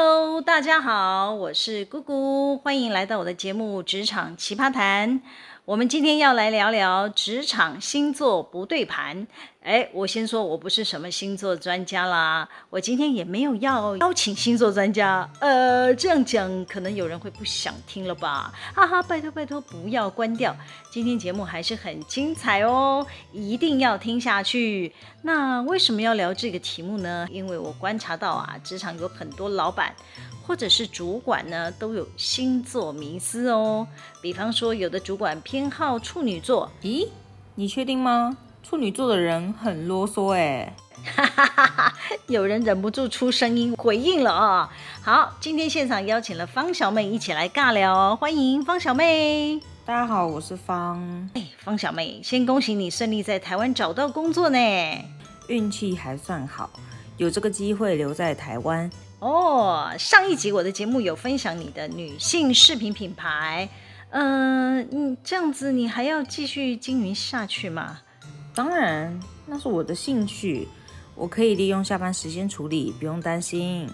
Hello，大家好，我是姑姑，欢迎来到我的节目《职场奇葩谈》。我们今天要来聊聊职场星座不对盘。哎，我先说，我不是什么星座专家啦，我今天也没有要邀请星座专家。呃，这样讲可能有人会不想听了吧？哈哈，拜托拜托，不要关掉，今天节目还是很精彩哦，一定要听下去。那为什么要聊这个题目呢？因为我观察到啊，职场有很多老板。或者是主管呢，都有星座迷思哦。比方说，有的主管偏好处女座。咦，你确定吗？处女座的人很啰嗦哎。哈哈哈哈，有人忍不住出声音回应了啊、哦。好，今天现场邀请了方小妹一起来尬聊，欢迎方小妹。大家好，我是方。哎，方小妹，先恭喜你顺利在台湾找到工作呢。运气还算好，有这个机会留在台湾。哦，上一集我的节目有分享你的女性饰品品牌，嗯、呃，你这样子你还要继续经营下去吗？当然，那是我的兴趣，我可以利用下班时间处理，不用担心。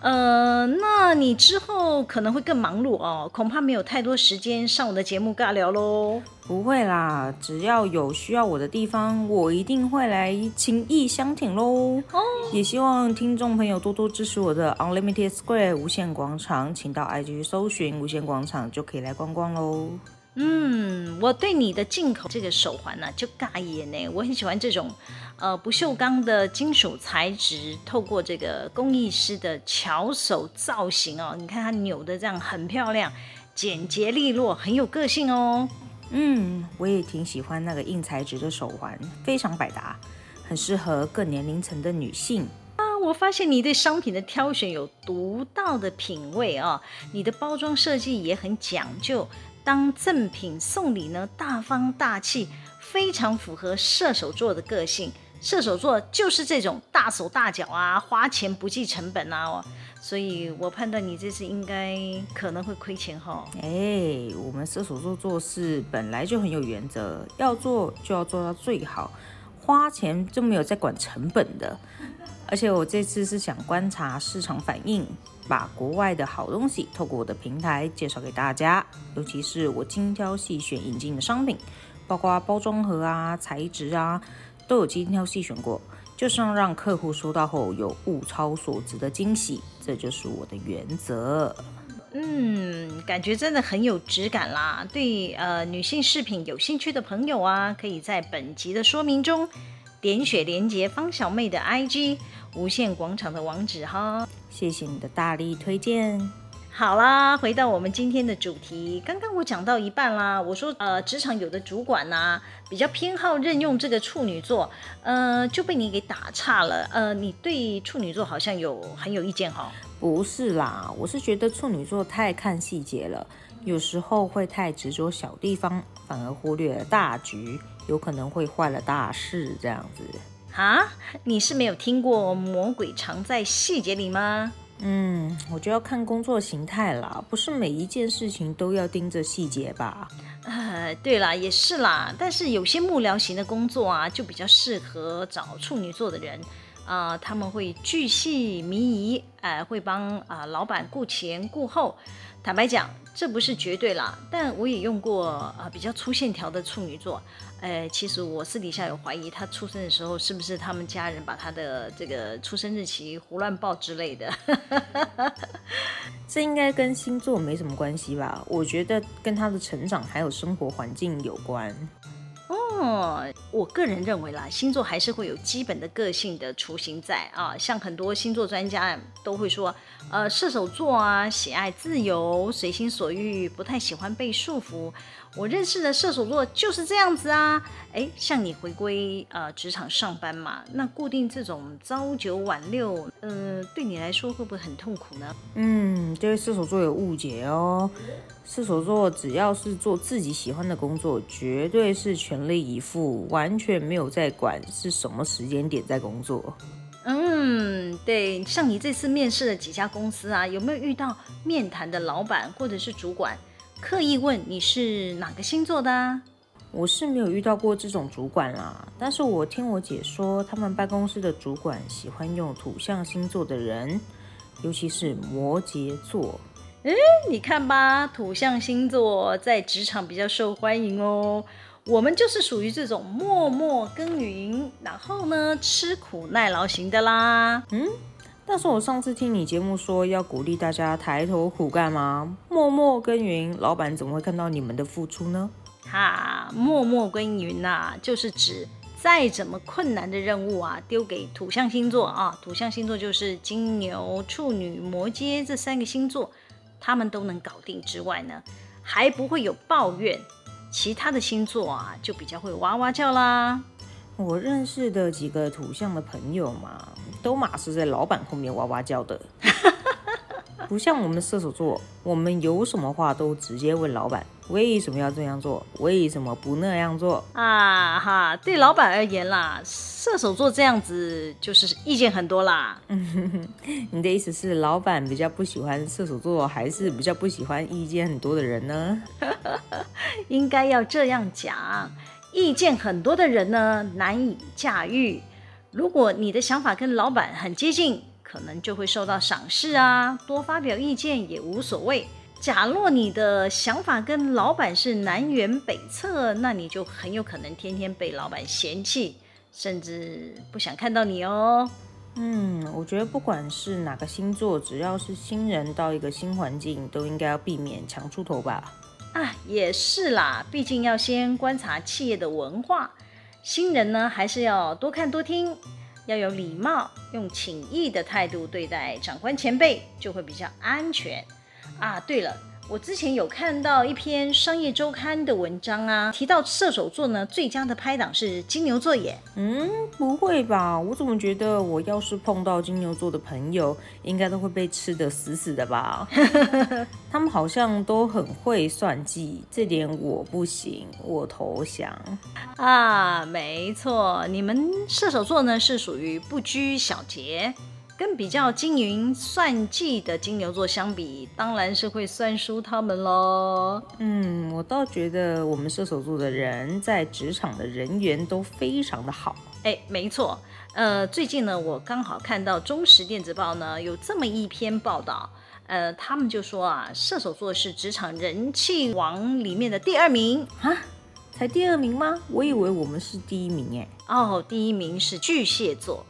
呃，那你之后可能会更忙碌哦，恐怕没有太多时间上我的节目尬聊喽。不会啦，只要有需要我的地方，我一定会来情意相挺喽。哦，也希望听众朋友多多支持我的 Unlimited Square 无限广场，请到 IG 搜寻无限广场就可以来逛逛喽。嗯，我对你的进口这个手环呢、啊，就尬眼呢。我很喜欢这种，呃，不锈钢的金属材质，透过这个工艺师的巧手造型哦，你看它扭的这样很漂亮，简洁利落，很有个性哦。嗯，我也挺喜欢那个硬材质的手环，非常百搭，很适合各年龄层的女性啊。我发现你对商品的挑选有独到的品味啊、哦，你的包装设计也很讲究。当赠品送礼呢，大方大气，非常符合射手座的个性。射手座就是这种大手大脚啊，花钱不计成本啊，所以我判断你这次应该可能会亏钱哈。哎，我们射手座做事本来就很有原则，要做就要做到最好，花钱就没有在管成本的。而且我这次是想观察市场反应，把国外的好东西透过我的平台介绍给大家，尤其是我精挑细选引进的商品，包括包装盒啊、材质啊，都有精挑细选过，就是要让客户收到后有物超所值的惊喜，这就是我的原则。嗯，感觉真的很有质感啦。对呃女性饰品有兴趣的朋友啊，可以在本集的说明中。点选连接方小妹的 IG 无限广场的网址哈，谢谢你的大力推荐。好啦，回到我们今天的主题，刚刚我讲到一半啦，我说呃，职场有的主管呐、啊，比较偏好任用这个处女座，呃，就被你给打岔了。呃，你对处女座好像有很有意见哈？不是啦，我是觉得处女座太看细节了，有时候会太执着小地方，反而忽略了大局。有可能会坏了大事，这样子啊？你是没有听过“魔鬼藏在细节里”吗？嗯，我就要看工作形态啦，不是每一件事情都要盯着细节吧？呃，对啦，也是啦。但是有些幕僚型的工作啊，就比较适合找处女座的人，呃，他们会巨细靡遗，呃，会帮啊，老板顾前顾后。坦白讲，这不是绝对啦，但我也用过啊，比较粗线条的处女座。哎，其实我私底下有怀疑，他出生的时候是不是他们家人把他的这个出生日期胡乱报之类的？这应该跟星座没什么关系吧？我觉得跟他的成长还有生活环境有关。哦，我个人认为啦，星座还是会有基本的个性的雏形在啊。像很多星座专家都会说，呃，射手座啊，喜爱自由，随心所欲，不太喜欢被束缚。我认识的射手座就是这样子啊，哎，像你回归呃职场上班嘛，那固定这种朝九晚六，呃，对你来说会不会很痛苦呢？嗯，这位射手座有误解哦。射手座只要是做自己喜欢的工作，绝对是全力以赴，完全没有在管是什么时间点在工作。嗯，对，像你这次面试的几家公司啊，有没有遇到面谈的老板或者是主管？刻意问你是哪个星座的啊？我是没有遇到过这种主管啦，但是我听我姐说，他们办公室的主管喜欢用土象星座的人，尤其是摩羯座。诶，你看吧，土象星座在职场比较受欢迎哦。我们就是属于这种默默耕耘，然后呢，吃苦耐劳型的啦。嗯，但是我上次听你节目说要鼓励大家抬头苦干嘛？默默耕耘，老板怎么会看到你们的付出呢？哈，默默耕耘呐、啊，就是指再怎么困难的任务啊，丢给土象星座啊，土象星座就是金牛、处女、摩羯这三个星座。他们都能搞定之外呢，还不会有抱怨。其他的星座啊，就比较会哇哇叫啦。我认识的几个土象的朋友嘛，都马是在老板后面哇哇叫的。不像我们射手座，我们有什么话都直接问老板，为什么要这样做？为什么不那样做？啊哈，对老板而言啦，射手座这样子就是意见很多啦。你的意思是老板比较不喜欢射手座，还是比较不喜欢意见很多的人呢？应该要这样讲，意见很多的人呢，难以驾驭。如果你的想法跟老板很接近。可能就会受到赏识啊，多发表意见也无所谓。假若你的想法跟老板是南辕北辙，那你就很有可能天天被老板嫌弃，甚至不想看到你哦。嗯，我觉得不管是哪个星座，只要是新人到一个新环境，都应该要避免强出头吧。啊，也是啦，毕竟要先观察企业的文化。新人呢，还是要多看多听。要有礼貌，用请益的态度对待长官前辈，就会比较安全啊。对了，我之前有看到一篇商业周刊的文章啊，提到射手座呢，最佳的拍档是金牛座耶。嗯，不会吧？我怎么觉得我要是碰到金牛座的朋友，应该都会被吃得死死的吧？他们好像都很会算计，这点我不行，我投降。啊，没错，你们射手座呢是属于不拘小节，跟比较精明算计的金牛座相比，当然是会算输他们喽。嗯，我倒觉得我们射手座的人在职场的人缘都非常的好。哎，没错，呃，最近呢，我刚好看到中时电子报呢有这么一篇报道，呃，他们就说啊，射手座是职场人气王里面的第二名啊。才第二名吗？我以为我们是第一名哎。哦，第一名是巨蟹座。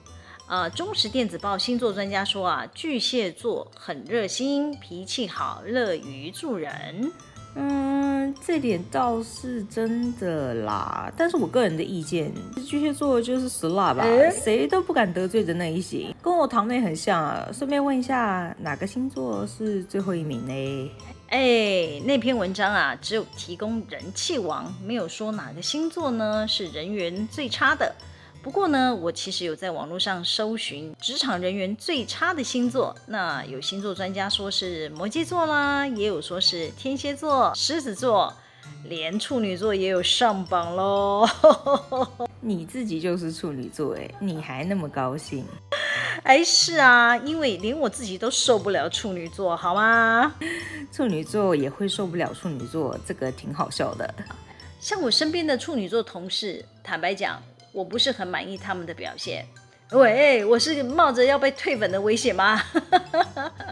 呃，中时电子报星座专家说啊，巨蟹座很热心，脾气好，乐于助人。嗯，这点倒是真的啦。但是我个人的意见，巨蟹座就是死辣吧，谁都不敢得罪的那一型，跟我堂妹很像啊。顺便问一下，哪个星座是最后一名呢？哎，那篇文章啊，只有提供人气王，没有说哪个星座呢是人缘最差的。不过呢，我其实有在网络上搜寻职场人员最差的星座，那有星座专家说是摩羯座啦，也有说是天蝎座、狮子座，连处女座也有上榜喽。你自己就是处女座哎，你还那么高兴？哎，是啊，因为连我自己都受不了处女座，好吗？处女座也会受不了处女座，这个挺好笑的。像我身边的处女座同事，坦白讲，我不是很满意他们的表现。喂，我是冒着要被退粉的危险吗？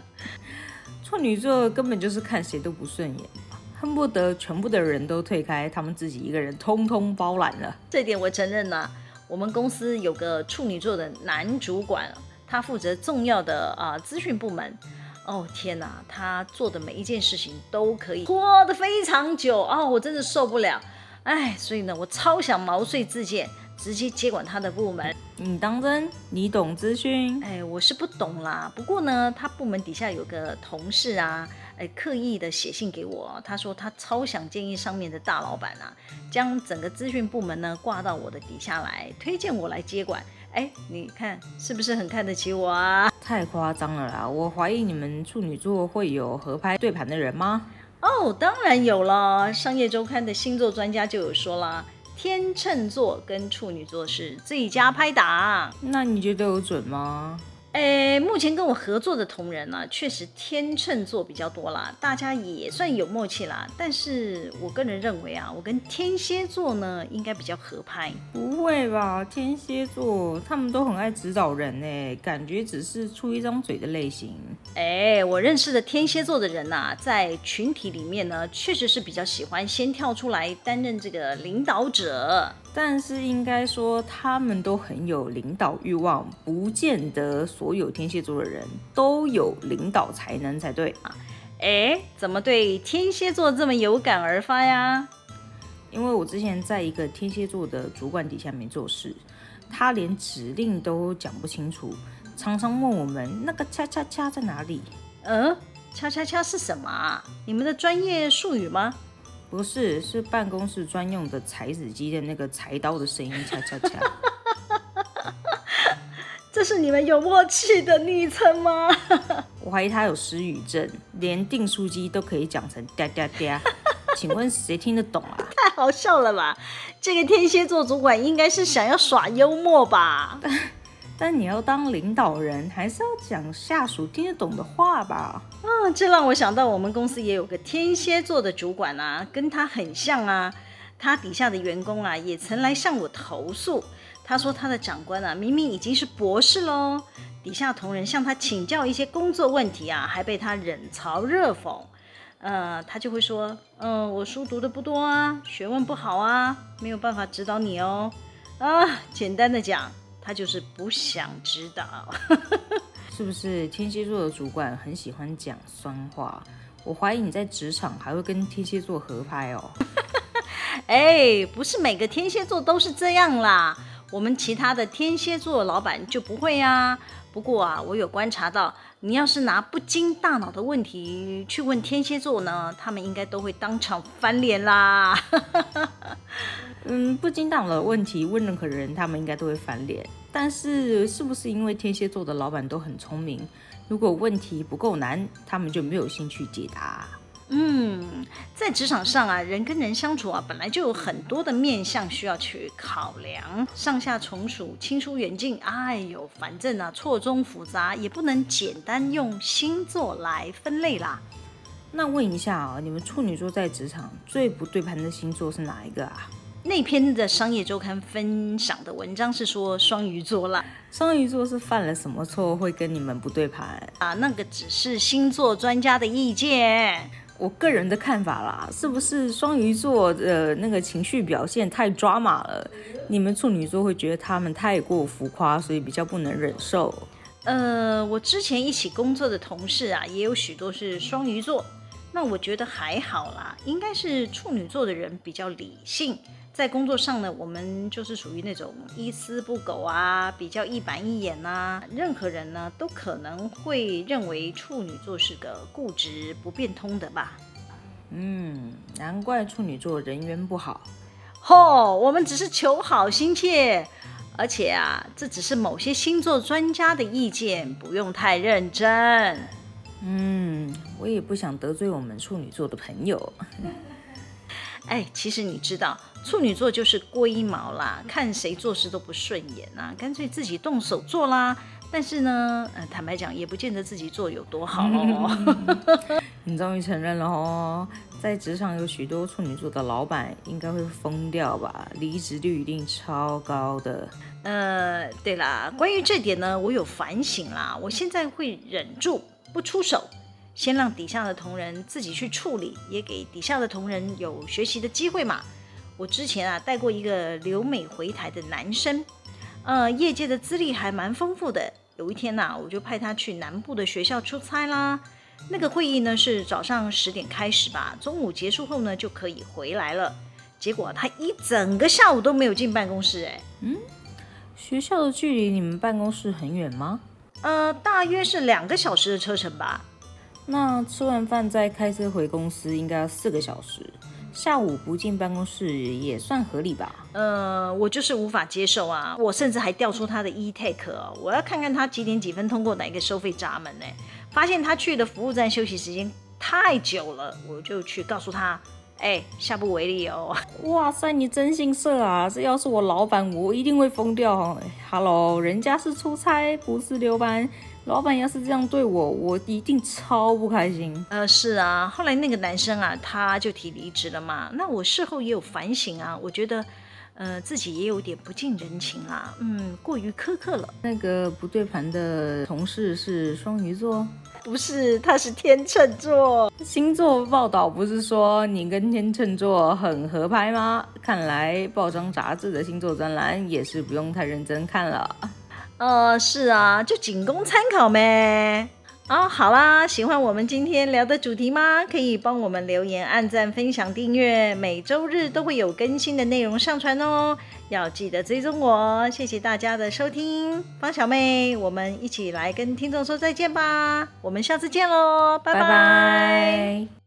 处女座根本就是看谁都不顺眼，恨不得全部的人都退开，他们自己一个人通通包揽了。这点我承认呐。我们公司有个处女座的男主管。他负责重要的啊、呃、资讯部门，哦天哪，他做的每一件事情都可以拖得非常久哦，我真的受不了，哎，所以呢，我超想毛遂自荐，直接接管他的部门。你当真？你懂资讯？哎，我是不懂啦。不过呢，他部门底下有个同事啊，哎，刻意的写信给我，他说他超想建议上面的大老板啊，将整个资讯部门呢挂到我的底下来，推荐我来接管。哎，你看是不是很看得起我啊？太夸张了啦！我怀疑你们处女座会有合拍对盘的人吗？哦，当然有了。商业周刊的星座专家就有说了，天秤座跟处女座是最佳拍档。那你觉得我准吗？诶，目前跟我合作的同仁呢、啊，确实天秤座比较多啦，大家也算有默契啦。但是我个人认为啊，我跟天蝎座呢，应该比较合拍。不会吧？天蝎座他们都很爱指导人诶，感觉只是出一张嘴的类型。诶，我认识的天蝎座的人呐、啊，在群体里面呢，确实是比较喜欢先跳出来担任这个领导者。但是应该说，他们都很有领导欲望，不见得所有天蝎座的人都有领导才能才对啊。诶，怎么对天蝎座这么有感而发呀？因为我之前在一个天蝎座的主管底下面做事，他连指令都讲不清楚，常常问我们那个恰恰恰在哪里？嗯，恰恰恰是什么啊？你们的专业术语吗？不是，是办公室专用的裁纸机的那个裁刀的声音，恰恰恰。这是你们有默契的昵称吗？我怀疑他有失语症，连订书机都可以讲成嗲嗲嗲。请问谁听得懂啊？太好笑了吧！这个天蝎座主管应该是想要耍幽默吧？但你要当领导人，还是要讲下属听得懂的话吧？啊，这让我想到我们公司也有个天蝎座的主管啊，跟他很像啊。他底下的员工啊，也曾来向我投诉。他说他的长官啊，明明已经是博士喽，底下同仁向他请教一些工作问题啊，还被他冷嘲热讽。呃，他就会说，嗯、我书读的不多啊，学问不好啊，没有办法指导你哦。啊，简单的讲。他就是不想知道，是不是？天蝎座的主管很喜欢讲酸话，我怀疑你在职场还会跟天蝎座合拍哦。哎，不是每个天蝎座都是这样啦，我们其他的天蝎座老板就不会啊。不过啊，我有观察到，你要是拿不经大脑的问题去问天蝎座呢，他们应该都会当场翻脸啦。嗯，不经大脑的问题问任何人，他们应该都会翻脸。但是，是不是因为天蝎座的老板都很聪明？如果问题不够难，他们就没有兴趣解答。嗯，在职场上啊，人跟人相处啊，本来就有很多的面向需要去考量，上下从属、亲疏远近，哎呦，反正啊，错综复杂，也不能简单用星座来分类啦。那问一下啊，你们处女座在职场最不对盘的星座是哪一个啊？那篇的商业周刊分享的文章是说双鱼座啦。双鱼座是犯了什么错会跟你们不对盘啊？那个只是星座专家的意见，我个人的看法啦，是不是双鱼座的那个情绪表现太抓马了？你们处女座会觉得他们太过浮夸，所以比较不能忍受。呃，我之前一起工作的同事啊，也有许多是双鱼座，那我觉得还好啦，应该是处女座的人比较理性。在工作上呢，我们就是属于那种一丝不苟啊，比较一板一眼呐。任何人呢，都可能会认为处女座是个固执不变通的吧。嗯，难怪处女座人缘不好。哦，我们只是求好心切，而且啊，这只是某些星座专家的意见，不用太认真。嗯，我也不想得罪我们处女座的朋友。哎，其实你知道。处女座就是龟毛啦，看谁做事都不顺眼呐、啊，干脆自己动手做啦。但是呢，呃，坦白讲，也不见得自己做有多好哦。你终于承认了哦，在职场有许多处女座的老板应该会疯掉吧？离职率一定超高的。呃，对啦，关于这点呢，我有反省啦。我现在会忍住不出手，先让底下的同仁自己去处理，也给底下的同仁有学习的机会嘛。我之前啊带过一个留美回台的男生，呃，业界的资历还蛮丰富的。有一天呐、啊，我就派他去南部的学校出差啦。那个会议呢是早上十点开始吧，中午结束后呢就可以回来了。结果他一整个下午都没有进办公室，哎，嗯，学校的距离你们办公室很远吗？呃，大约是两个小时的车程吧。那吃完饭再开车回公司，应该要四个小时。下午不进办公室也算合理吧？呃，我就是无法接受啊！我甚至还调出他的 e-take，我要看看他几点几分通过哪个收费闸门呢？发现他去的服务站休息时间太久了，我就去告诉他：哎，下不为例哦。哇塞，你真心色啊！这要是我老板，我一定会疯掉。Hello，人家是出差，不是留班。老板要是这样对我，我一定超不开心。呃，是啊，后来那个男生啊，他就提离职了嘛。那我事后也有反省啊，我觉得，呃，自己也有点不近人情啊，嗯，过于苛刻了。那个不对盘的同事是双鱼座？不是，他是天秤座。星座报道不是说你跟天秤座很合拍吗？看来报章杂志的星座专栏也是不用太认真看了。呃，是啊，就仅供参考呗。哦，好啦，喜欢我们今天聊的主题吗？可以帮我们留言、按赞、分享、订阅，每周日都会有更新的内容上传哦。要记得追踪我，谢谢大家的收听，方小妹，我们一起来跟听众说再见吧。我们下次见喽，拜拜。